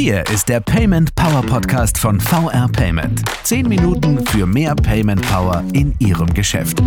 Hier ist der Payment Power Podcast von VR Payment. Zehn Minuten für mehr Payment Power in Ihrem Geschäft.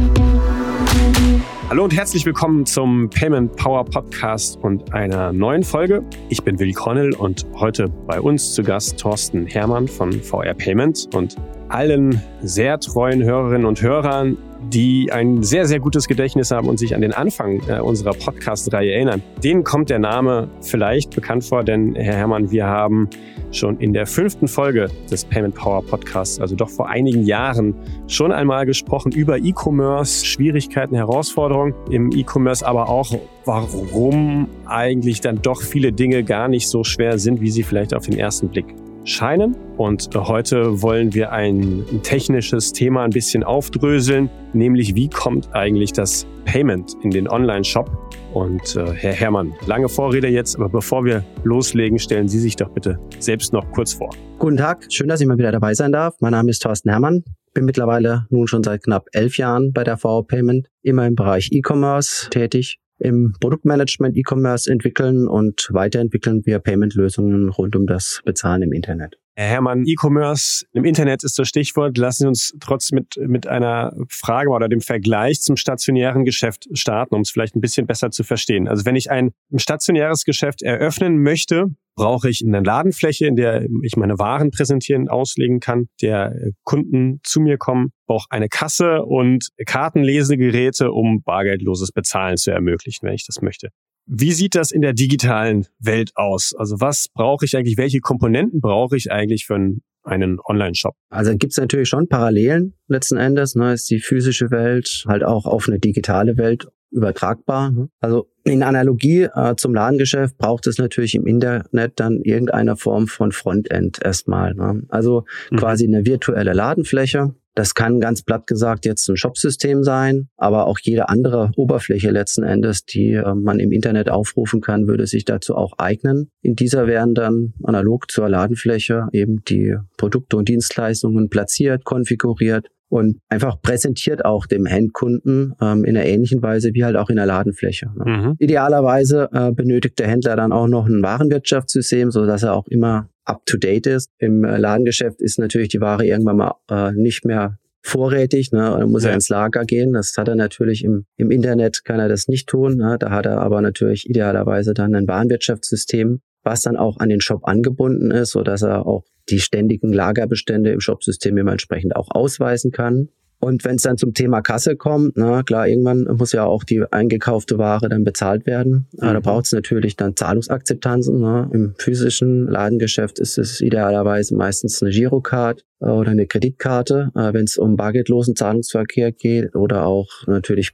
Hallo und herzlich willkommen zum Payment Power Podcast und einer neuen Folge. Ich bin Willi Cornell und heute bei uns zu Gast Thorsten Hermann von VR Payment und allen sehr treuen Hörerinnen und Hörern die ein sehr, sehr gutes Gedächtnis haben und sich an den Anfang äh, unserer Podcast-Reihe erinnern. Denen kommt der Name vielleicht bekannt vor, denn Herr Herrmann, wir haben schon in der fünften Folge des Payment Power Podcasts, also doch vor einigen Jahren, schon einmal gesprochen über E-Commerce, Schwierigkeiten, Herausforderungen im E-Commerce, aber auch warum eigentlich dann doch viele Dinge gar nicht so schwer sind, wie sie vielleicht auf den ersten Blick scheinen. Und heute wollen wir ein technisches Thema ein bisschen aufdröseln, nämlich wie kommt eigentlich das Payment in den Online-Shop? Und äh, Herr Herrmann, lange Vorrede jetzt, aber bevor wir loslegen, stellen Sie sich doch bitte selbst noch kurz vor. Guten Tag, schön, dass ich mal wieder dabei sein darf. Mein Name ist Thorsten Herrmann, bin mittlerweile nun schon seit knapp elf Jahren bei der VO Payment, immer im Bereich E-Commerce tätig im Produktmanagement E-Commerce entwickeln und weiterentwickeln wir Payment-Lösungen rund um das Bezahlen im Internet. Herr Herrmann, E-Commerce im Internet ist das Stichwort. Lassen Sie uns trotzdem mit, mit einer Frage oder dem Vergleich zum stationären Geschäft starten, um es vielleicht ein bisschen besser zu verstehen. Also wenn ich ein stationäres Geschäft eröffnen möchte, brauche ich eine Ladenfläche, in der ich meine Waren präsentieren, auslegen kann, der Kunden zu mir kommen, brauche eine Kasse und Kartenlesegeräte, um bargeldloses Bezahlen zu ermöglichen, wenn ich das möchte. Wie sieht das in der digitalen Welt aus? Also was brauche ich eigentlich, welche Komponenten brauche ich eigentlich für einen, einen Online-Shop? Also gibt es natürlich schon Parallelen letzten Endes. Ne, ist die physische Welt halt auch auf eine digitale Welt übertragbar. Ne? Also in Analogie äh, zum Ladengeschäft braucht es natürlich im Internet dann irgendeine Form von Frontend erstmal. Ne? Also mhm. quasi eine virtuelle Ladenfläche, das kann ganz platt gesagt jetzt ein Shopsystem sein, aber auch jede andere Oberfläche letzten Endes, die äh, man im Internet aufrufen kann, würde sich dazu auch eignen. In dieser werden dann analog zur Ladenfläche eben die Produkte und Dienstleistungen platziert, konfiguriert und einfach präsentiert auch dem Endkunden ähm, in einer ähnlichen Weise wie halt auch in der Ladenfläche. Ne? Mhm. Idealerweise äh, benötigt der Händler dann auch noch ein Warenwirtschaftssystem, so dass er auch immer up-to-date ist. Im äh, Ladengeschäft ist natürlich die Ware irgendwann mal äh, nicht mehr vorrätig, ne? dann muss ja. er ins Lager gehen. Das hat er natürlich im, im Internet, kann er das nicht tun. Ne? Da hat er aber natürlich idealerweise dann ein Warenwirtschaftssystem, was dann auch an den Shop angebunden ist, so dass er auch die ständigen Lagerbestände im Shopsystem immer entsprechend auch ausweisen kann. Und wenn es dann zum Thema Kasse kommt, na klar, irgendwann muss ja auch die eingekaufte Ware dann bezahlt werden. Mhm. Da braucht es natürlich dann Zahlungsakzeptanzen. Ne? Im physischen Ladengeschäft ist es idealerweise meistens eine Girocard oder eine Kreditkarte, äh, wenn es um bargeldlosen Zahlungsverkehr geht oder auch natürlich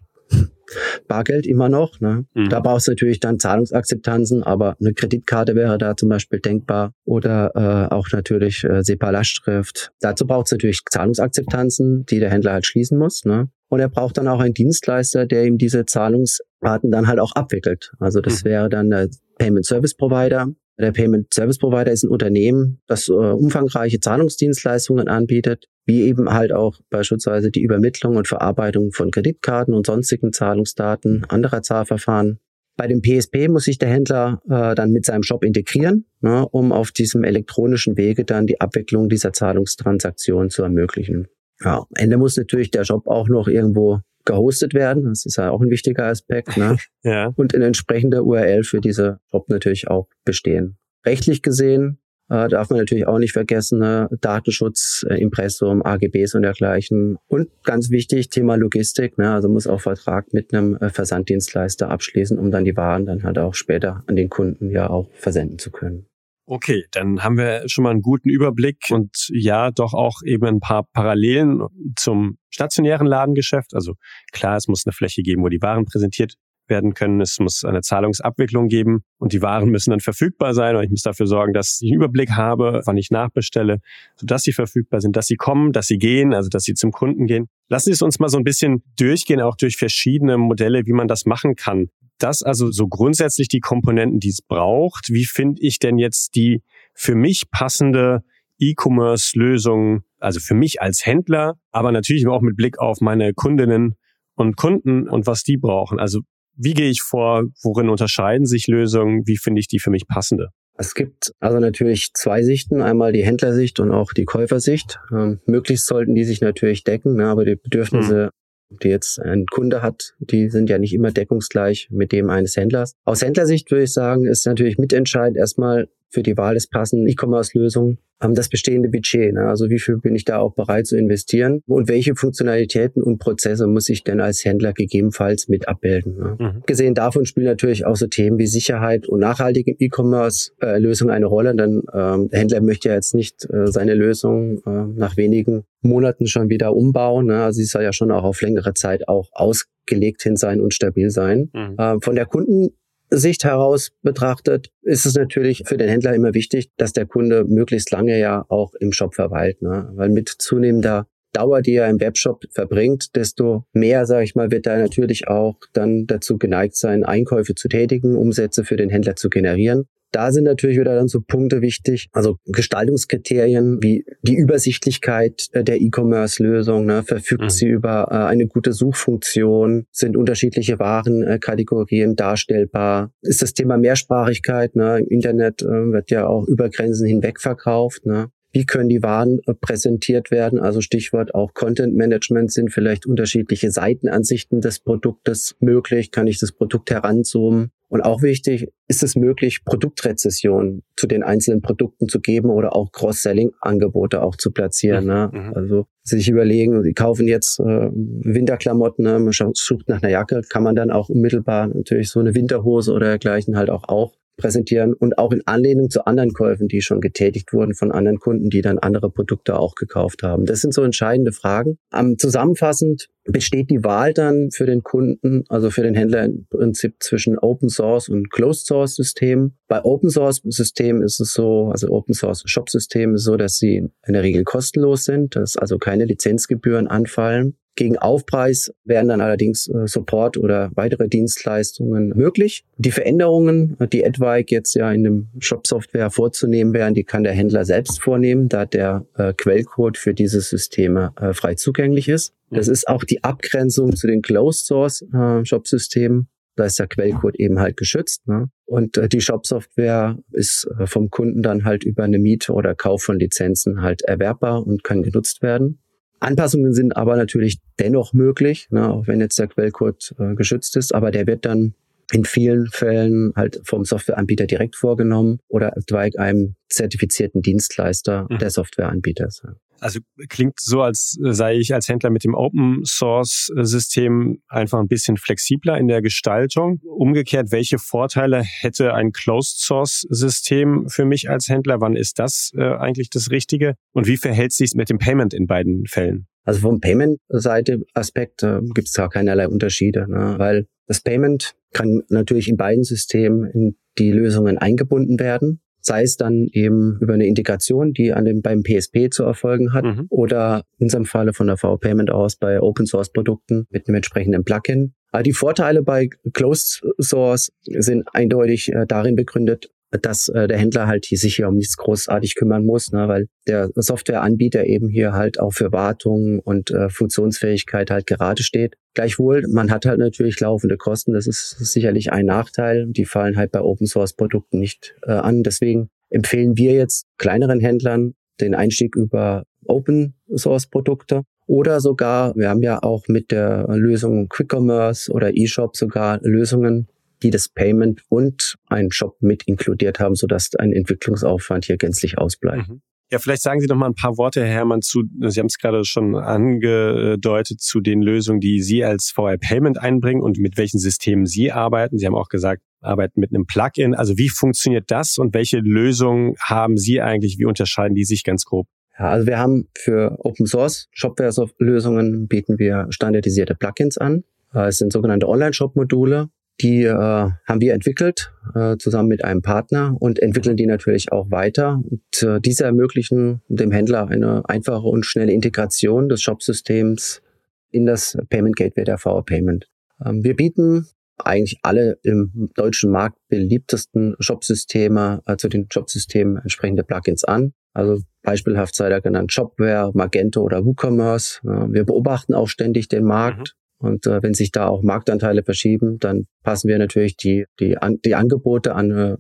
Bargeld immer noch. Ne? Mhm. Da brauchst du natürlich dann Zahlungsakzeptanzen, aber eine Kreditkarte wäre da zum Beispiel denkbar oder äh, auch natürlich äh, SEPA-Lastschrift. Dazu braucht es natürlich Zahlungsakzeptanzen, die der Händler halt schließen muss. Ne? Und er braucht dann auch einen Dienstleister, der ihm diese Zahlungsarten dann halt auch abwickelt. Also das mhm. wäre dann der Payment Service Provider. Der Payment Service Provider ist ein Unternehmen, das äh, umfangreiche Zahlungsdienstleistungen anbietet, wie eben halt auch beispielsweise die Übermittlung und Verarbeitung von Kreditkarten und sonstigen Zahlungsdaten anderer Zahlverfahren. Bei dem PSP muss sich der Händler äh, dann mit seinem Shop integrieren, ne, um auf diesem elektronischen Wege dann die Abwicklung dieser Zahlungstransaktion zu ermöglichen. Ja, am Ende muss natürlich der Shop auch noch irgendwo gehostet werden. Das ist ja auch ein wichtiger Aspekt. Ne? ja. Und eine entsprechende URL für diese Shop natürlich auch bestehen. Rechtlich gesehen äh, darf man natürlich auch nicht vergessen, ne? Datenschutz, äh, Impressum, AGBs und dergleichen. Und ganz wichtig, Thema Logistik, ne? also muss auch Vertrag mit einem äh, Versanddienstleister abschließen, um dann die Waren dann halt auch später an den Kunden ja auch versenden zu können. Okay, dann haben wir schon mal einen guten Überblick und ja, doch auch eben ein paar Parallelen zum stationären Ladengeschäft. Also klar, es muss eine Fläche geben, wo die Waren präsentiert werden können. Es muss eine Zahlungsabwicklung geben und die Waren müssen dann verfügbar sein und ich muss dafür sorgen, dass ich einen Überblick habe, wann ich nachbestelle, sodass sie verfügbar sind, dass sie kommen, dass sie gehen, also dass sie zum Kunden gehen. Lassen Sie es uns mal so ein bisschen durchgehen, auch durch verschiedene Modelle, wie man das machen kann. Das also so grundsätzlich die Komponenten, die es braucht. Wie finde ich denn jetzt die für mich passende E-Commerce-Lösung, also für mich als Händler, aber natürlich auch mit Blick auf meine Kundinnen und Kunden und was die brauchen. Also wie gehe ich vor? Worin unterscheiden sich Lösungen? Wie finde ich die für mich passende? Es gibt also natürlich zwei Sichten, einmal die Händlersicht und auch die Käufersicht. Ähm, möglichst sollten die sich natürlich decken, ne, aber die Bedürfnisse, hm. die jetzt ein Kunde hat, die sind ja nicht immer deckungsgleich mit dem eines Händlers. Aus Händlersicht würde ich sagen, ist natürlich mitentscheidend erstmal für die Wahl des passenden E-Commerce-Lösungen ähm, das bestehende Budget. Ne? Also wie viel bin ich da auch bereit zu investieren und welche Funktionalitäten und Prozesse muss ich denn als Händler gegebenenfalls mit abbilden. Ne? Mhm. Gesehen davon spielen natürlich auch so Themen wie Sicherheit und nachhaltige E-Commerce-Lösungen eine Rolle, denn ähm, der Händler möchte ja jetzt nicht äh, seine Lösung äh, nach wenigen Monaten schon wieder umbauen. Ne? Also sie soll ja schon auch auf längere Zeit auch ausgelegt hin sein und stabil sein. Mhm. Äh, von der Kunden Sicht heraus betrachtet, ist es natürlich für den Händler immer wichtig, dass der Kunde möglichst lange ja auch im Shop verweilt. Ne? Weil mit zunehmender Dauer, die er im Webshop verbringt, desto mehr, sage ich mal, wird er natürlich auch dann dazu geneigt sein, Einkäufe zu tätigen, Umsätze für den Händler zu generieren. Da sind natürlich wieder dann so Punkte wichtig, also Gestaltungskriterien wie die Übersichtlichkeit äh, der E-Commerce-Lösung. Ne? Verfügt mhm. sie über äh, eine gute Suchfunktion? Sind unterschiedliche Warenkategorien darstellbar? Ist das Thema Mehrsprachigkeit? Ne? Im Internet äh, wird ja auch über Grenzen hinweg verkauft. Ne? Wie können die Waren äh, präsentiert werden? Also Stichwort auch Content Management sind vielleicht unterschiedliche Seitenansichten des Produktes möglich. Kann ich das Produkt heranzoomen? Und auch wichtig, ist es möglich, Produktrezessionen zu den einzelnen Produkten zu geben oder auch Cross-Selling-Angebote auch zu platzieren. Mhm. Ne? Mhm. Also sich überlegen, sie kaufen jetzt äh, Winterklamotten, ne? man sucht nach einer Jacke, kann man dann auch unmittelbar natürlich so eine Winterhose oder dergleichen halt auch, auch präsentieren und auch in Anlehnung zu anderen Käufen, die schon getätigt wurden von anderen Kunden, die dann andere Produkte auch gekauft haben. Das sind so entscheidende Fragen. Um, zusammenfassend besteht die Wahl dann für den Kunden, also für den Händler im Prinzip zwischen Open Source und Closed Source Systemen. Bei Open Source Systemen ist es so, also Open Source Shop Systemen ist so, dass sie in der Regel kostenlos sind, dass also keine Lizenzgebühren anfallen. Gegen Aufpreis werden dann allerdings äh, Support oder weitere Dienstleistungen möglich. Die Veränderungen, die etwaig jetzt ja in dem Shop-Software vorzunehmen wären, die kann der Händler selbst vornehmen, da der äh, Quellcode für diese Systeme äh, frei zugänglich ist. Das ist auch die Abgrenzung zu den Closed-Source-Shop-Systemen. Äh, da ist der Quellcode eben halt geschützt. Ne? Und äh, die Shop-Software ist äh, vom Kunden dann halt über eine Miete oder Kauf von Lizenzen halt erwerbbar und kann genutzt werden. Anpassungen sind aber natürlich dennoch möglich, ne, auch wenn jetzt der Quellcode äh, geschützt ist, aber der wird dann in vielen Fällen halt vom Softwareanbieter direkt vorgenommen oder bei einem zertifizierten Dienstleister mhm. der Softwareanbieters. Also klingt so, als sei ich als Händler mit dem Open Source System einfach ein bisschen flexibler in der Gestaltung. Umgekehrt, welche Vorteile hätte ein Closed Source System für mich als Händler? Wann ist das äh, eigentlich das Richtige? Und wie verhält sich mit dem Payment in beiden Fällen? Also vom Payment-Seite Aspekt äh, gibt es gar keinerlei Unterschiede, ne? weil das Payment kann natürlich in beiden Systemen in die Lösungen eingebunden werden sei es dann eben über eine Integration, die an dem, beim PSP zu erfolgen hat, mhm. oder in unserem Falle von der V-Payment aus bei Open Source Produkten mit einem entsprechenden Plugin. Aber die Vorteile bei Closed Source sind eindeutig äh, darin begründet, dass äh, der Händler halt hier sich hier um nichts großartig kümmern muss, ne, weil der Softwareanbieter eben hier halt auch für Wartung und äh, Funktionsfähigkeit halt gerade steht. Gleichwohl, man hat halt natürlich laufende Kosten, das ist sicherlich ein Nachteil. Die fallen halt bei Open Source Produkten nicht äh, an. Deswegen empfehlen wir jetzt kleineren Händlern den Einstieg über Open Source Produkte oder sogar, wir haben ja auch mit der Lösung Quick Commerce oder eShop sogar Lösungen, die das Payment und einen Shop mit inkludiert haben, sodass ein Entwicklungsaufwand hier gänzlich ausbleibt. Mhm. Ja, vielleicht sagen Sie noch mal ein paar Worte, Herr Hermann, zu, Sie haben es gerade schon angedeutet, zu den Lösungen, die Sie als VR Payment einbringen und mit welchen Systemen Sie arbeiten. Sie haben auch gesagt, arbeiten mit einem Plugin. Also wie funktioniert das und welche Lösungen haben Sie eigentlich? Wie unterscheiden die sich ganz grob? Ja, also wir haben für Open Source Shopware-Lösungen bieten wir standardisierte Plugins an. Es sind sogenannte Online-Shop-Module, die äh, haben wir entwickelt äh, zusammen mit einem Partner und entwickeln die natürlich auch weiter. Und äh, diese ermöglichen dem Händler eine einfache und schnelle Integration des Shopsystems in das Payment Gateway der VR Payment. Ähm, wir bieten eigentlich alle im deutschen Markt beliebtesten Shopsysteme äh, zu den Shopsystemen entsprechende Plugins an. Also beispielhaft sei da genannt Shopware, Magento oder WooCommerce. Ja, wir beobachten auch ständig den Markt und äh, wenn sich da auch Marktanteile verschieben, dann passen wir natürlich die, die, an, die Angebote an, äh,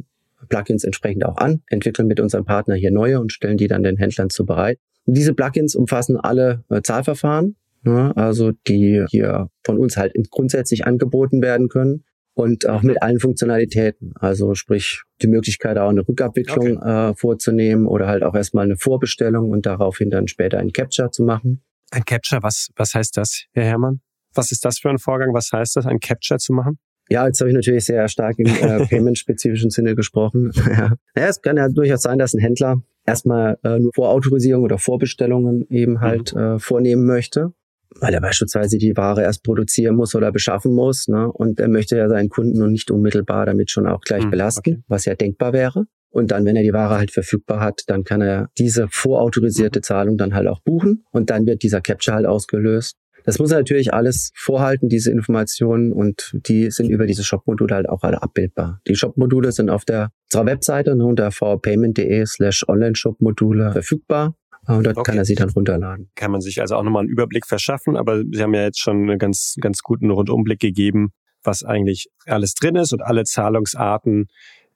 Plugins entsprechend auch an, entwickeln mit unserem Partner hier neue und stellen die dann den Händlern zu bereit. diese Plugins umfassen alle äh, Zahlverfahren, ne, also die hier von uns halt grundsätzlich angeboten werden können und auch mit allen Funktionalitäten. Also sprich die Möglichkeit auch eine Rückabwicklung okay. äh, vorzunehmen oder halt auch erstmal eine Vorbestellung und daraufhin dann später ein Capture zu machen. Ein Capture, was, was heißt das, Herr Herrmann? Was ist das für ein Vorgang? Was heißt das, ein Capture zu machen? Ja, jetzt habe ich natürlich sehr stark im äh, payment-spezifischen Sinne gesprochen. ja. ja, es kann ja durchaus sein, dass ein Händler erstmal äh, nur Vorautorisierung oder Vorbestellungen eben mhm. halt mhm. äh, vornehmen möchte weil er beispielsweise die Ware erst produzieren muss oder beschaffen muss. Ne? Und er möchte ja seinen Kunden noch nicht unmittelbar damit schon auch gleich mhm, belasten, okay. was ja denkbar wäre. Und dann, wenn er die Ware halt verfügbar hat, dann kann er diese vorautorisierte Zahlung dann halt auch buchen und dann wird dieser Capture halt ausgelöst. Das muss er natürlich alles vorhalten, diese Informationen, und die sind über diese Shop-Module halt auch alle abbildbar. Die Shop-Module sind auf der unserer Webseite ne, unter vpayment.de slash Online-Shop-Module verfügbar. Und dort okay. kann er sie dann runterladen. Kann man sich also auch nochmal einen Überblick verschaffen, aber Sie haben ja jetzt schon einen ganz, ganz guten Rundumblick gegeben, was eigentlich alles drin ist und alle Zahlungsarten,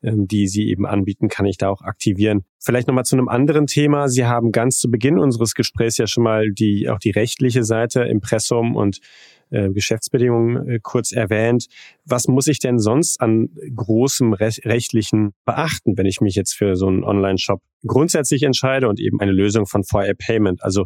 ähm, die Sie eben anbieten, kann ich da auch aktivieren. Vielleicht nochmal zu einem anderen Thema. Sie haben ganz zu Beginn unseres Gesprächs ja schon mal die, auch die rechtliche Seite, Impressum und äh, Geschäftsbedingungen äh, kurz erwähnt. Was muss ich denn sonst an großem rechtlichen beachten, wenn ich mich jetzt für so einen Online-Shop grundsätzlich entscheide und eben eine Lösung von VR Payment? Also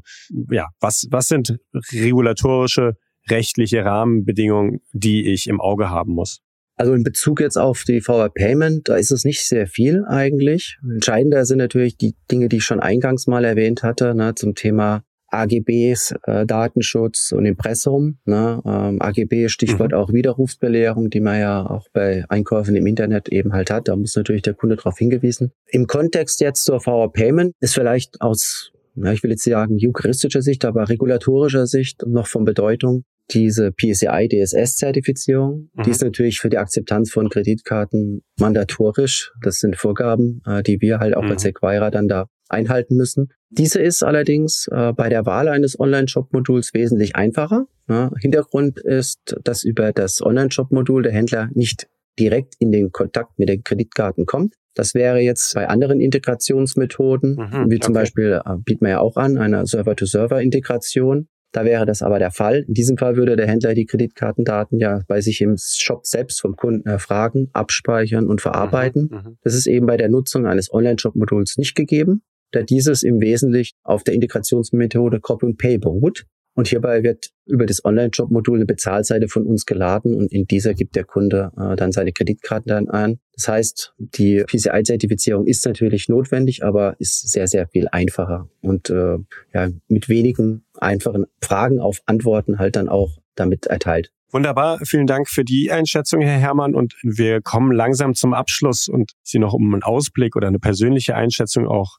ja, was, was sind regulatorische rechtliche Rahmenbedingungen, die ich im Auge haben muss? Also in Bezug jetzt auf die VR Payment, da ist es nicht sehr viel eigentlich. Entscheidender sind natürlich die Dinge, die ich schon eingangs mal erwähnt hatte, ne, zum Thema AGBs, äh, Datenschutz und Impressum. Ne? Ähm, AGB, Stichwort mhm. auch Widerrufsbelehrung, die man ja auch bei Einkäufen im Internet eben halt hat. Da muss natürlich der Kunde darauf hingewiesen. Im Kontext jetzt zur VR Payment ist vielleicht aus, ja, ich will jetzt sagen, juristischer Sicht, aber regulatorischer Sicht noch von Bedeutung, diese PCI DSS-Zertifizierung, mhm. die ist natürlich für die Akzeptanz von Kreditkarten mandatorisch. Das sind Vorgaben, äh, die wir halt auch mhm. als Acquirer dann da einhalten müssen. Diese ist allerdings äh, bei der Wahl eines Online-Shop-Moduls wesentlich einfacher. Ja, Hintergrund ist, dass über das Online-Shop-Modul der Händler nicht direkt in den Kontakt mit den Kreditkarten kommt. Das wäre jetzt bei anderen Integrationsmethoden, mhm, wie zum okay. Beispiel äh, bieten wir ja auch an, eine Server-to-Server-Integration. Da wäre das aber der Fall. In diesem Fall würde der Händler die Kreditkartendaten ja bei sich im Shop selbst vom Kunden erfragen, abspeichern und verarbeiten. Mhm, mhm. das ist eben bei der Nutzung eines Online-Shop-Moduls nicht gegeben, da dieses im Wesentlichen auf der Integrationsmethode Copy and Pay beruht. Und hierbei wird über das Online-Shop-Modul eine Bezahlseite von uns geladen und in dieser gibt der Kunde äh, dann seine Kreditkarten dann ein. Das heißt, die PCI-Zertifizierung ist natürlich notwendig, aber ist sehr, sehr viel einfacher und äh, ja, mit wenigen einfachen Fragen auf Antworten halt dann auch damit erteilt. Wunderbar, vielen Dank für die Einschätzung, Herr Herrmann. Und wir kommen langsam zum Abschluss und Sie noch um einen Ausblick oder eine persönliche Einschätzung auch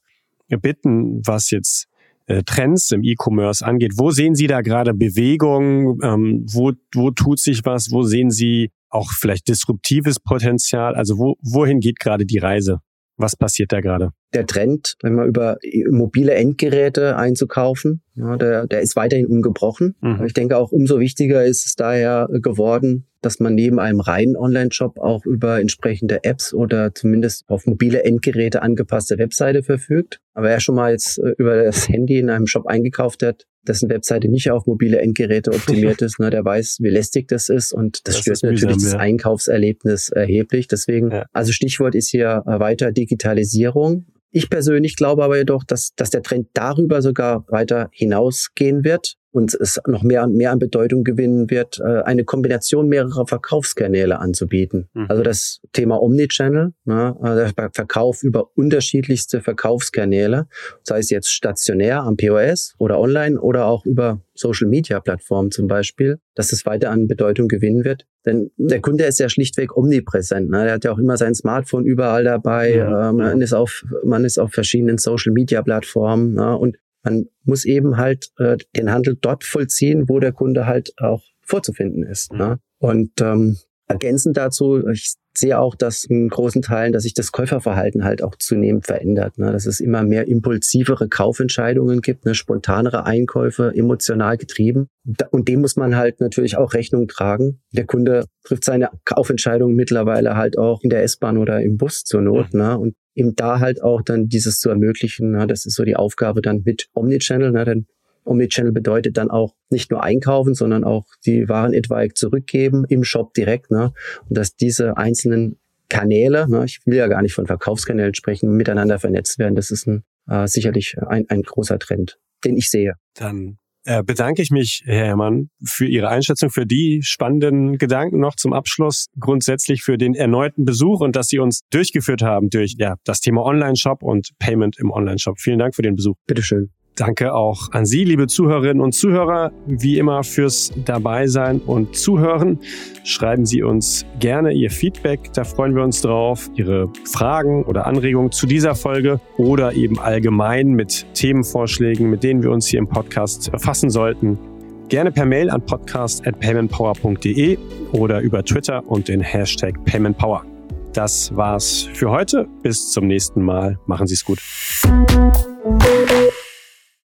bitten, was jetzt äh, Trends im E-Commerce angeht. Wo sehen Sie da gerade Bewegung? Ähm, wo, wo tut sich was? Wo sehen Sie auch vielleicht disruptives Potenzial? Also wo, wohin geht gerade die Reise? Was passiert da gerade? Der Trend, wenn man über mobile Endgeräte einzukaufen, ja, der, der ist weiterhin ungebrochen. Mhm. Ich denke auch umso wichtiger ist es daher geworden, dass man neben einem reinen Online-Shop auch über entsprechende Apps oder zumindest auf mobile Endgeräte angepasste Webseite verfügt. Aber wer schon mal jetzt äh, über das Handy in einem Shop eingekauft hat, dessen Webseite nicht auf mobile Endgeräte optimiert ist, ne, der weiß, wie lästig das ist und das, das stört natürlich mühsam, das Einkaufserlebnis erheblich. Deswegen, ja. also Stichwort ist hier äh, weiter Digitalisierung. Ich persönlich glaube aber jedoch, dass, dass der Trend darüber sogar weiter hinausgehen wird und es noch mehr und mehr an Bedeutung gewinnen wird, äh, eine Kombination mehrerer Verkaufskanäle anzubieten. Mhm. Also das Thema Omnichannel, ne, also der Verkauf über unterschiedlichste Verkaufskanäle, sei es jetzt stationär am POS oder online oder auch über Social Media Plattformen zum Beispiel, dass es weiter an Bedeutung gewinnen wird. Denn der Kunde ist ja schlichtweg omnipräsent. Ne? Er hat ja auch immer sein Smartphone überall dabei. Ja, ähm, man, ist auf, man ist auf verschiedenen Social Media Plattformen. Ne? Und man muss eben halt äh, den Handel dort vollziehen, wo der Kunde halt auch vorzufinden ist. Mhm. Ne? Und ähm, Ergänzend dazu, ich sehe auch, dass in großen Teilen, dass sich das Käuferverhalten halt auch zunehmend verändert. Ne? Dass es immer mehr impulsivere Kaufentscheidungen gibt, ne? spontanere Einkäufe, emotional getrieben. Und dem muss man halt natürlich auch Rechnung tragen. Der Kunde trifft seine Kaufentscheidung mittlerweile halt auch in der S-Bahn oder im Bus zur Not. Mhm. Ne? Und eben da halt auch dann dieses zu ermöglichen, ne? das ist so die Aufgabe dann mit Omnichannel. Ne? Denn Omnichannel bedeutet dann auch nicht nur einkaufen, sondern auch die Waren etwaig zurückgeben im Shop direkt. Ne? Und dass diese einzelnen Kanäle, ne, ich will ja gar nicht von Verkaufskanälen sprechen, miteinander vernetzt werden. Das ist ein, äh, sicherlich ein, ein großer Trend, den ich sehe. Dann bedanke ich mich, Herr Herrmann, für Ihre Einschätzung, für die spannenden Gedanken noch zum Abschluss, grundsätzlich für den erneuten Besuch und dass Sie uns durchgeführt haben durch ja, das Thema Online-Shop und Payment im Online-Shop. Vielen Dank für den Besuch. Bitteschön. Danke auch an Sie, liebe Zuhörerinnen und Zuhörer, wie immer fürs Dabeisein und Zuhören. Schreiben Sie uns gerne Ihr Feedback, da freuen wir uns drauf. Ihre Fragen oder Anregungen zu dieser Folge oder eben allgemein mit Themenvorschlägen, mit denen wir uns hier im Podcast befassen sollten. Gerne per Mail an podcast.paymentpower.de oder über Twitter und den Hashtag PaymentPower. Das war's für heute. Bis zum nächsten Mal. Machen Sie es gut.